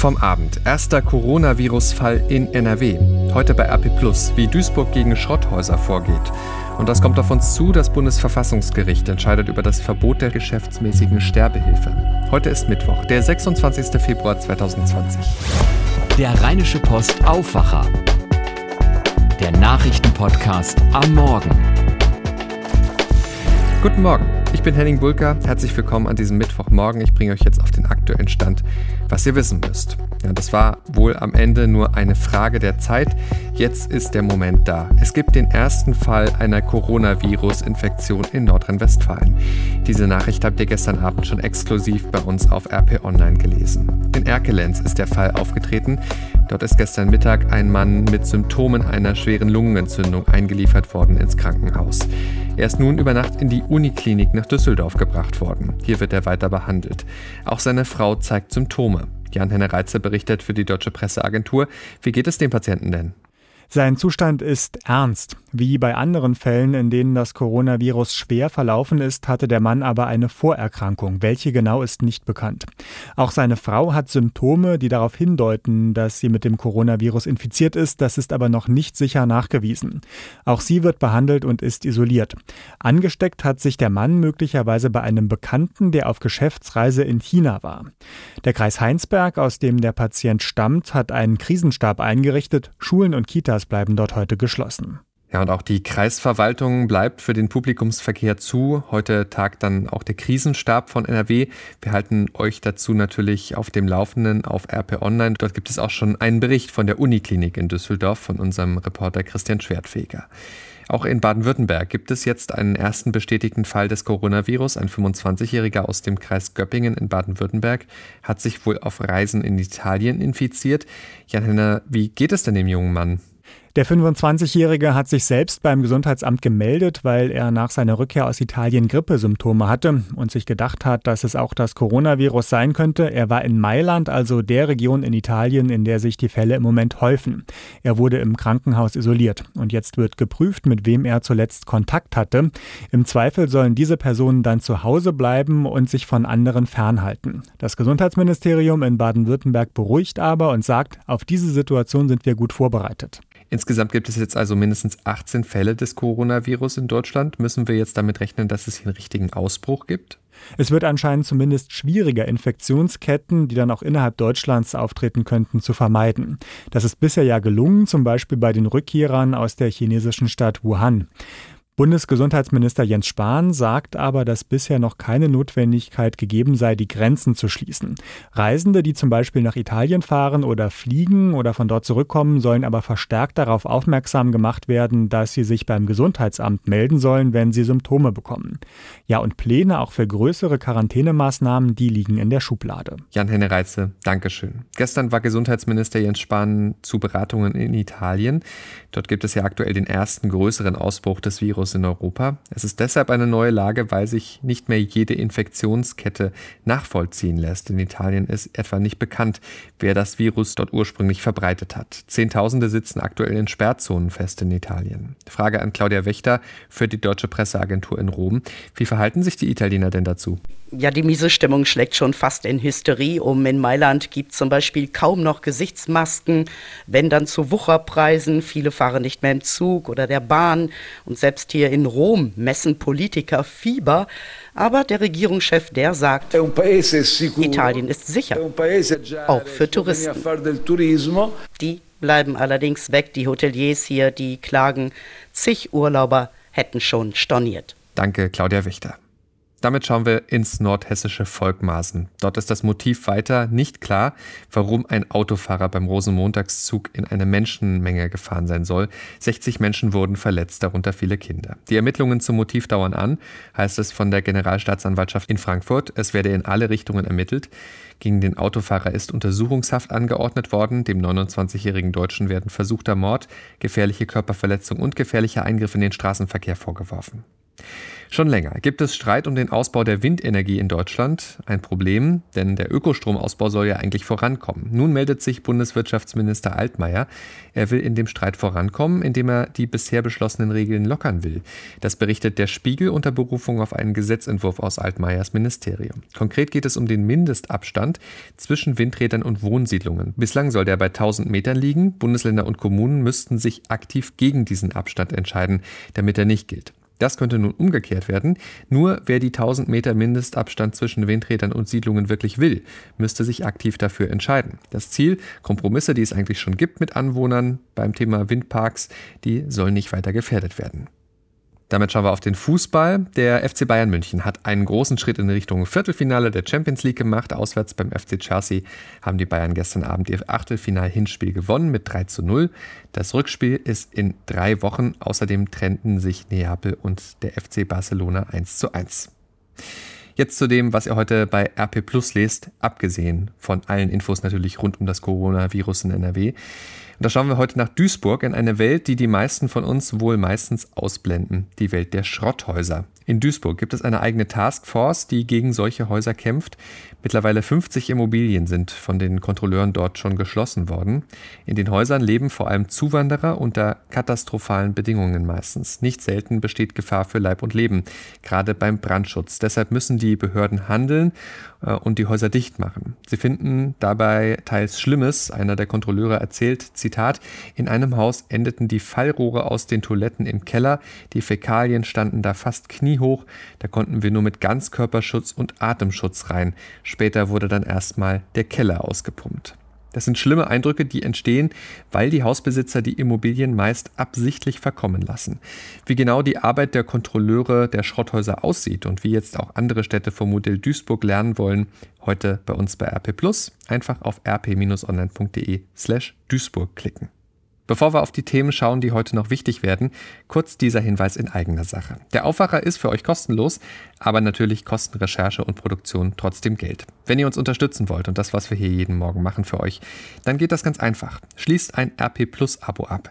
vom Abend. Erster Coronavirus-Fall in NRW. Heute bei RP Plus, wie Duisburg gegen Schrotthäuser vorgeht. Und das kommt auf uns zu, das Bundesverfassungsgericht entscheidet über das Verbot der geschäftsmäßigen Sterbehilfe. Heute ist Mittwoch, der 26. Februar 2020. Der Rheinische Post Aufwacher. Der Nachrichtenpodcast am Morgen. Guten Morgen, ich bin Henning Bulka. Herzlich willkommen an diesem Mittwochmorgen. Ich bringe euch jetzt auf den aktuellen Stand, was ihr wissen müsst. Ja, das war wohl am Ende nur eine Frage der Zeit. Jetzt ist der Moment da. Es gibt den ersten Fall einer Coronavirus-Infektion in Nordrhein-Westfalen. Diese Nachricht habt ihr gestern Abend schon exklusiv bei uns auf RP Online gelesen. In Erkelenz ist der Fall aufgetreten. Dort ist gestern Mittag ein Mann mit Symptomen einer schweren Lungenentzündung eingeliefert worden ins Krankenhaus. Er ist nun über Nacht in die Uniklinik nach Düsseldorf gebracht worden. Hier wird er weiter behandelt. Auch seine Frau zeigt Symptome. Jan-Henne Reitze berichtet für die Deutsche Presseagentur. Wie geht es dem Patienten denn? Sein Zustand ist ernst. Wie bei anderen Fällen, in denen das Coronavirus schwer verlaufen ist, hatte der Mann aber eine Vorerkrankung. Welche genau ist nicht bekannt. Auch seine Frau hat Symptome, die darauf hindeuten, dass sie mit dem Coronavirus infiziert ist. Das ist aber noch nicht sicher nachgewiesen. Auch sie wird behandelt und ist isoliert. Angesteckt hat sich der Mann möglicherweise bei einem Bekannten, der auf Geschäftsreise in China war. Der Kreis Heinsberg, aus dem der Patient stammt, hat einen Krisenstab eingerichtet. Schulen und Kitas Kitas bleiben dort heute geschlossen. Ja, und auch die Kreisverwaltung bleibt für den Publikumsverkehr zu. Heute tagt dann auch der Krisenstab von NRW. Wir halten euch dazu natürlich auf dem Laufenden auf RP Online. Dort gibt es auch schon einen Bericht von der Uniklinik in Düsseldorf von unserem Reporter Christian Schwertfeger. Auch in Baden-Württemberg gibt es jetzt einen ersten bestätigten Fall des Coronavirus. Ein 25-Jähriger aus dem Kreis Göppingen in Baden-Württemberg hat sich wohl auf Reisen in Italien infiziert. Jan Henner, wie geht es denn dem jungen Mann? Der 25-Jährige hat sich selbst beim Gesundheitsamt gemeldet, weil er nach seiner Rückkehr aus Italien Grippesymptome hatte und sich gedacht hat, dass es auch das Coronavirus sein könnte. Er war in Mailand, also der Region in Italien, in der sich die Fälle im Moment häufen. Er wurde im Krankenhaus isoliert und jetzt wird geprüft, mit wem er zuletzt Kontakt hatte. Im Zweifel sollen diese Personen dann zu Hause bleiben und sich von anderen fernhalten. Das Gesundheitsministerium in Baden-Württemberg beruhigt aber und sagt, auf diese Situation sind wir gut vorbereitet. Insgesamt gibt es jetzt also mindestens 18 Fälle des Coronavirus in Deutschland. Müssen wir jetzt damit rechnen, dass es hier einen richtigen Ausbruch gibt? Es wird anscheinend zumindest schwieriger, Infektionsketten, die dann auch innerhalb Deutschlands auftreten könnten, zu vermeiden. Das ist bisher ja gelungen, zum Beispiel bei den Rückkehrern aus der chinesischen Stadt Wuhan. Bundesgesundheitsminister Jens Spahn sagt aber, dass bisher noch keine Notwendigkeit gegeben sei, die Grenzen zu schließen. Reisende, die zum Beispiel nach Italien fahren oder fliegen oder von dort zurückkommen, sollen aber verstärkt darauf aufmerksam gemacht werden, dass sie sich beim Gesundheitsamt melden sollen, wenn sie Symptome bekommen. Ja, und Pläne auch für größere Quarantänemaßnahmen, die liegen in der Schublade. Jan-Henne Reitze, Dankeschön. Gestern war Gesundheitsminister Jens Spahn zu Beratungen in Italien. Dort gibt es ja aktuell den ersten größeren Ausbruch des Virus Virus in Europa. Es ist deshalb eine neue Lage, weil sich nicht mehr jede Infektionskette nachvollziehen lässt. In Italien ist etwa nicht bekannt, wer das Virus dort ursprünglich verbreitet hat. Zehntausende sitzen aktuell in Sperrzonen fest in Italien. Frage an Claudia Wächter für die Deutsche Presseagentur in Rom. Wie verhalten sich die Italiener denn dazu? Ja, die miese Stimmung schlägt schon fast in Hysterie um. In Mailand gibt zum Beispiel kaum noch Gesichtsmasken, wenn dann zu Wucherpreisen. Viele fahren nicht mehr im Zug oder der Bahn. Und selbst hier in Rom messen Politiker Fieber. Aber der Regierungschef, der sagt, Italien ist sicher, auch für Touristen. Die bleiben allerdings weg. Die Hoteliers hier, die klagen, zig Urlauber hätten schon storniert. Danke, Claudia Wichter. Damit schauen wir ins nordhessische Volkmaßen. Dort ist das Motiv weiter nicht klar, warum ein Autofahrer beim Rosenmontagszug in eine Menschenmenge gefahren sein soll. 60 Menschen wurden verletzt, darunter viele Kinder. Die Ermittlungen zum Motiv dauern an, heißt es von der Generalstaatsanwaltschaft in Frankfurt. Es werde in alle Richtungen ermittelt. Gegen den Autofahrer ist Untersuchungshaft angeordnet worden. Dem 29-jährigen Deutschen werden versuchter Mord, gefährliche Körperverletzung und gefährlicher Eingriff in den Straßenverkehr vorgeworfen. Schon länger gibt es Streit um den Ausbau der Windenergie in Deutschland. Ein Problem, denn der Ökostromausbau soll ja eigentlich vorankommen. Nun meldet sich Bundeswirtschaftsminister Altmaier. Er will in dem Streit vorankommen, indem er die bisher beschlossenen Regeln lockern will. Das berichtet der Spiegel unter Berufung auf einen Gesetzentwurf aus Altmaiers Ministerium. Konkret geht es um den Mindestabstand zwischen Windrädern und Wohnsiedlungen. Bislang soll der bei 1000 Metern liegen. Bundesländer und Kommunen müssten sich aktiv gegen diesen Abstand entscheiden, damit er nicht gilt. Das könnte nun umgekehrt werden. Nur wer die 1000 Meter Mindestabstand zwischen Windrädern und Siedlungen wirklich will, müsste sich aktiv dafür entscheiden. Das Ziel, Kompromisse, die es eigentlich schon gibt mit Anwohnern beim Thema Windparks, die sollen nicht weiter gefährdet werden. Damit schauen wir auf den Fußball. Der FC Bayern München hat einen großen Schritt in Richtung Viertelfinale der Champions League gemacht. Auswärts beim FC Chelsea haben die Bayern gestern Abend ihr Achtelfinal-Hinspiel gewonnen mit 3 zu 0. Das Rückspiel ist in drei Wochen. Außerdem trennten sich Neapel und der FC Barcelona 1 zu 1. Jetzt zu dem, was ihr heute bei RP Plus lest, abgesehen von allen Infos natürlich rund um das Coronavirus in NRW. Und da schauen wir heute nach Duisburg in eine Welt, die die meisten von uns wohl meistens ausblenden. Die Welt der Schrotthäuser. In Duisburg gibt es eine eigene Taskforce, die gegen solche Häuser kämpft. Mittlerweile 50 Immobilien sind von den Kontrolleuren dort schon geschlossen worden. In den Häusern leben vor allem Zuwanderer unter katastrophalen Bedingungen meistens. Nicht selten besteht Gefahr für Leib und Leben, gerade beim Brandschutz. Deshalb müssen die Behörden handeln äh, und die Häuser dicht machen. Sie finden dabei teils Schlimmes. Einer der Kontrolleure erzählt, Zitat, in einem Haus endeten die Fallrohre aus den Toiletten im Keller, die Fäkalien standen da fast kniehoch, da konnten wir nur mit Ganzkörperschutz und Atemschutz rein. Später wurde dann erstmal der Keller ausgepumpt. Das sind schlimme Eindrücke, die entstehen, weil die Hausbesitzer die Immobilien meist absichtlich verkommen lassen. Wie genau die Arbeit der Kontrolleure der Schrotthäuser aussieht und wie jetzt auch andere Städte vom Modell Duisburg lernen wollen, heute bei uns bei RP Plus. Einfach auf rp-online.de slash Duisburg klicken. Bevor wir auf die Themen schauen, die heute noch wichtig werden, kurz dieser Hinweis in eigener Sache. Der Aufwacher ist für euch kostenlos, aber natürlich kosten Recherche und Produktion trotzdem Geld. Wenn ihr uns unterstützen wollt und das, was wir hier jeden Morgen machen für euch, dann geht das ganz einfach. Schließt ein RP Plus Abo ab.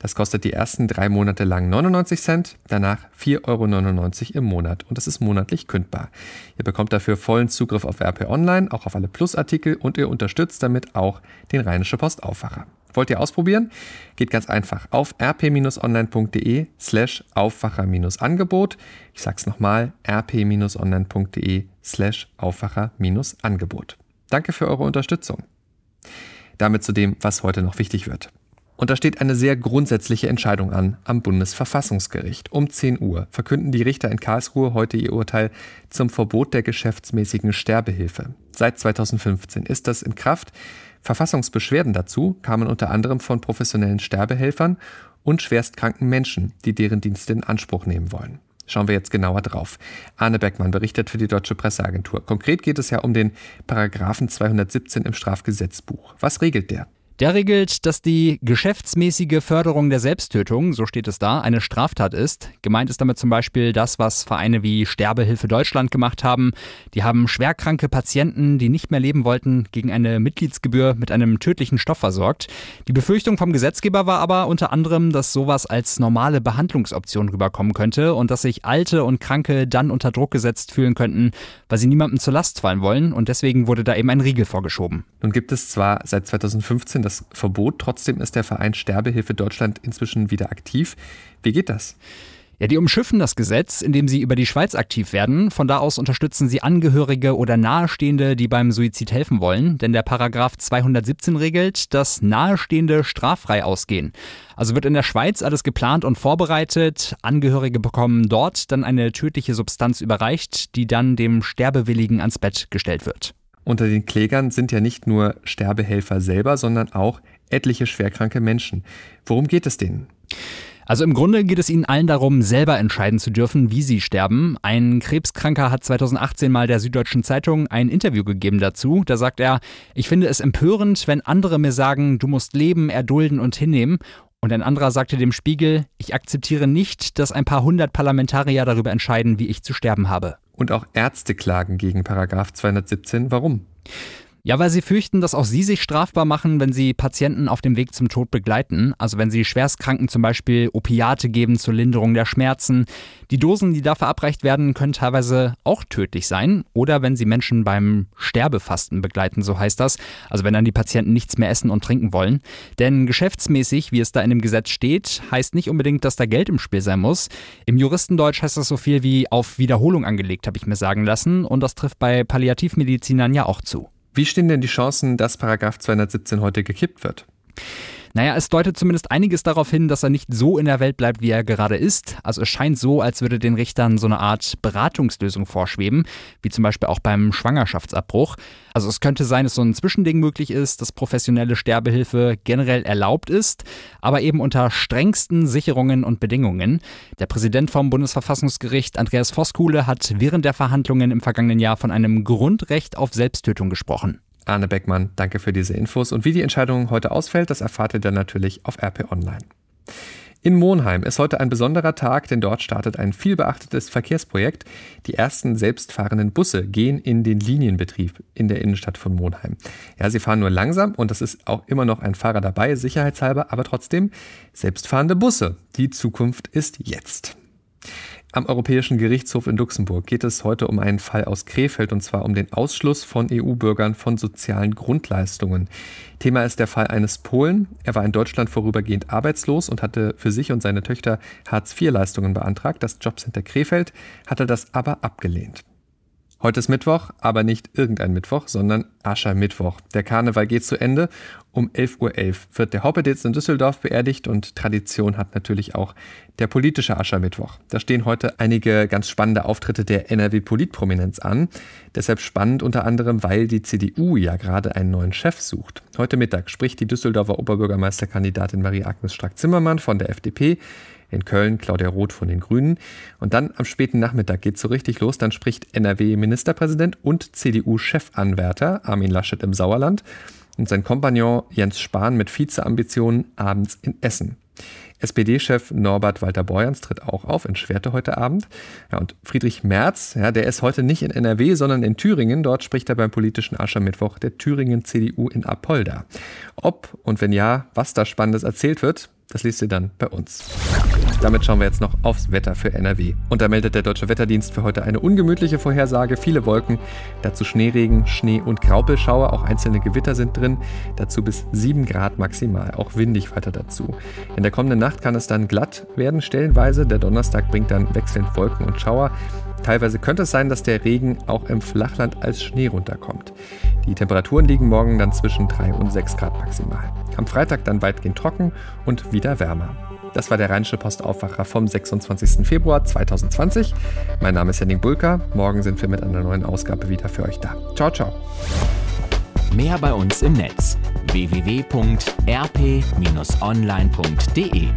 Das kostet die ersten drei Monate lang 99 Cent, danach 4,99 Euro im Monat und es ist monatlich kündbar. Ihr bekommt dafür vollen Zugriff auf RP Online, auch auf alle Plus-Artikel und ihr unterstützt damit auch den Rheinische Post Aufwacher. Wollt ihr ausprobieren? Geht ganz einfach auf rp-online.de slash Aufwacher-Angebot. Ich sag's nochmal, rp-online.de slash Aufwacher-Angebot. Danke für eure Unterstützung. Damit zu dem, was heute noch wichtig wird. Und da steht eine sehr grundsätzliche Entscheidung an am Bundesverfassungsgericht. Um 10 Uhr verkünden die Richter in Karlsruhe heute ihr Urteil zum Verbot der geschäftsmäßigen Sterbehilfe. Seit 2015 ist das in Kraft. Verfassungsbeschwerden dazu kamen unter anderem von professionellen Sterbehelfern und schwerstkranken Menschen, die deren Dienste in Anspruch nehmen wollen. Schauen wir jetzt genauer drauf. Arne Beckmann berichtet für die Deutsche Presseagentur. Konkret geht es ja um den Paragraphen 217 im Strafgesetzbuch. Was regelt der? Der regelt, dass die geschäftsmäßige Förderung der Selbsttötung, so steht es da, eine Straftat ist. Gemeint ist damit zum Beispiel das, was Vereine wie Sterbehilfe Deutschland gemacht haben. Die haben schwerkranke Patienten, die nicht mehr leben wollten, gegen eine Mitgliedsgebühr mit einem tödlichen Stoff versorgt. Die Befürchtung vom Gesetzgeber war aber unter anderem, dass sowas als normale Behandlungsoption rüberkommen könnte und dass sich Alte und Kranke dann unter Druck gesetzt fühlen könnten, weil sie niemandem zur Last fallen wollen. Und deswegen wurde da eben ein Riegel vorgeschoben. Nun gibt es zwar seit 2015 das Verbot. Trotzdem ist der Verein Sterbehilfe Deutschland inzwischen wieder aktiv. Wie geht das? Ja, die umschiffen das Gesetz, indem sie über die Schweiz aktiv werden. Von da aus unterstützen sie Angehörige oder Nahestehende, die beim Suizid helfen wollen. Denn der Paragraph 217 regelt, dass Nahestehende straffrei ausgehen. Also wird in der Schweiz alles geplant und vorbereitet. Angehörige bekommen dort dann eine tödliche Substanz überreicht, die dann dem Sterbewilligen ans Bett gestellt wird. Unter den Klägern sind ja nicht nur Sterbehelfer selber, sondern auch etliche schwerkranke Menschen. Worum geht es denen? Also im Grunde geht es ihnen allen darum, selber entscheiden zu dürfen, wie sie sterben. Ein Krebskranker hat 2018 mal der Süddeutschen Zeitung ein Interview gegeben dazu. Da sagt er, ich finde es empörend, wenn andere mir sagen, du musst leben, erdulden und hinnehmen. Und ein anderer sagte dem Spiegel, ich akzeptiere nicht, dass ein paar hundert Parlamentarier darüber entscheiden, wie ich zu sterben habe. Und auch Ärzte klagen gegen Paragraph 217. Warum? Ja, weil sie fürchten, dass auch sie sich strafbar machen, wenn sie Patienten auf dem Weg zum Tod begleiten. Also wenn sie Schwerstkranken zum Beispiel Opiate geben zur Linderung der Schmerzen. Die Dosen, die da verabreicht werden, können teilweise auch tödlich sein. Oder wenn sie Menschen beim Sterbefasten begleiten, so heißt das. Also wenn dann die Patienten nichts mehr essen und trinken wollen. Denn geschäftsmäßig, wie es da in dem Gesetz steht, heißt nicht unbedingt, dass da Geld im Spiel sein muss. Im Juristendeutsch heißt das so viel wie auf Wiederholung angelegt, habe ich mir sagen lassen. Und das trifft bei Palliativmedizinern ja auch zu. Wie stehen denn die Chancen, dass Paragraph 217 heute gekippt wird? Naja, es deutet zumindest einiges darauf hin, dass er nicht so in der Welt bleibt, wie er gerade ist. Also es scheint so, als würde den Richtern so eine Art Beratungslösung vorschweben, wie zum Beispiel auch beim Schwangerschaftsabbruch. Also es könnte sein, dass so ein Zwischending möglich ist, dass professionelle Sterbehilfe generell erlaubt ist, aber eben unter strengsten Sicherungen und Bedingungen. Der Präsident vom Bundesverfassungsgericht, Andreas Voskuhle, hat während der Verhandlungen im vergangenen Jahr von einem Grundrecht auf Selbsttötung gesprochen. Arne Beckmann, danke für diese Infos. Und wie die Entscheidung heute ausfällt, das erfahrt ihr dann natürlich auf RP Online. In Monheim ist heute ein besonderer Tag, denn dort startet ein vielbeachtetes Verkehrsprojekt. Die ersten selbstfahrenden Busse gehen in den Linienbetrieb in der Innenstadt von Monheim. Ja, sie fahren nur langsam und es ist auch immer noch ein Fahrer dabei, sicherheitshalber, aber trotzdem selbstfahrende Busse. Die Zukunft ist jetzt. Am Europäischen Gerichtshof in Luxemburg geht es heute um einen Fall aus Krefeld und zwar um den Ausschluss von EU-Bürgern von sozialen Grundleistungen. Thema ist der Fall eines Polen. Er war in Deutschland vorübergehend arbeitslos und hatte für sich und seine Töchter Hartz-IV-Leistungen beantragt. Das Jobcenter Krefeld hatte das aber abgelehnt. Heute ist Mittwoch, aber nicht irgendein Mittwoch, sondern Aschermittwoch. Der Karneval geht zu Ende. Um 11.11 Uhr .11 wird der Hoppeditz in Düsseldorf beerdigt und Tradition hat natürlich auch der politische Aschermittwoch. Da stehen heute einige ganz spannende Auftritte der NRW-Politprominenz an. Deshalb spannend unter anderem, weil die CDU ja gerade einen neuen Chef sucht. Heute Mittag spricht die Düsseldorfer Oberbürgermeisterkandidatin Marie-Agnes Strack-Zimmermann von der FDP in Köln Claudia Roth von den Grünen. Und dann am späten Nachmittag geht es so richtig los. Dann spricht NRW-Ministerpräsident und CDU-Chefanwärter Armin Laschet im Sauerland und sein Kompagnon Jens Spahn mit Vizeambitionen abends in Essen. SPD-Chef Norbert Walter Borjans tritt auch auf in Schwerte heute Abend. Ja, und Friedrich Merz, ja, der ist heute nicht in NRW, sondern in Thüringen. Dort spricht er beim politischen Aschermittwoch der Thüringen CDU in Apolda. Ob und wenn ja, was da Spannendes erzählt wird, das liest ihr dann bei uns. Damit schauen wir jetzt noch aufs Wetter für NRW. Und da meldet der Deutsche Wetterdienst für heute eine ungemütliche Vorhersage. Viele Wolken, dazu Schneeregen, Schnee und Graupelschauer. Auch einzelne Gewitter sind drin. Dazu bis 7 Grad maximal. Auch windig weiter dazu. In der kommenden Nacht kann es dann glatt werden, stellenweise. Der Donnerstag bringt dann wechselnd Wolken und Schauer. Teilweise könnte es sein, dass der Regen auch im Flachland als Schnee runterkommt. Die Temperaturen liegen morgen dann zwischen 3 und 6 Grad maximal. Am Freitag dann weitgehend trocken und wieder wärmer. Das war der Rheinische Postaufwacher vom 26. Februar 2020. Mein Name ist Henning Bulka. Morgen sind wir mit einer neuen Ausgabe wieder für euch da. Ciao, ciao. Mehr bei uns im Netz www.rp-online.de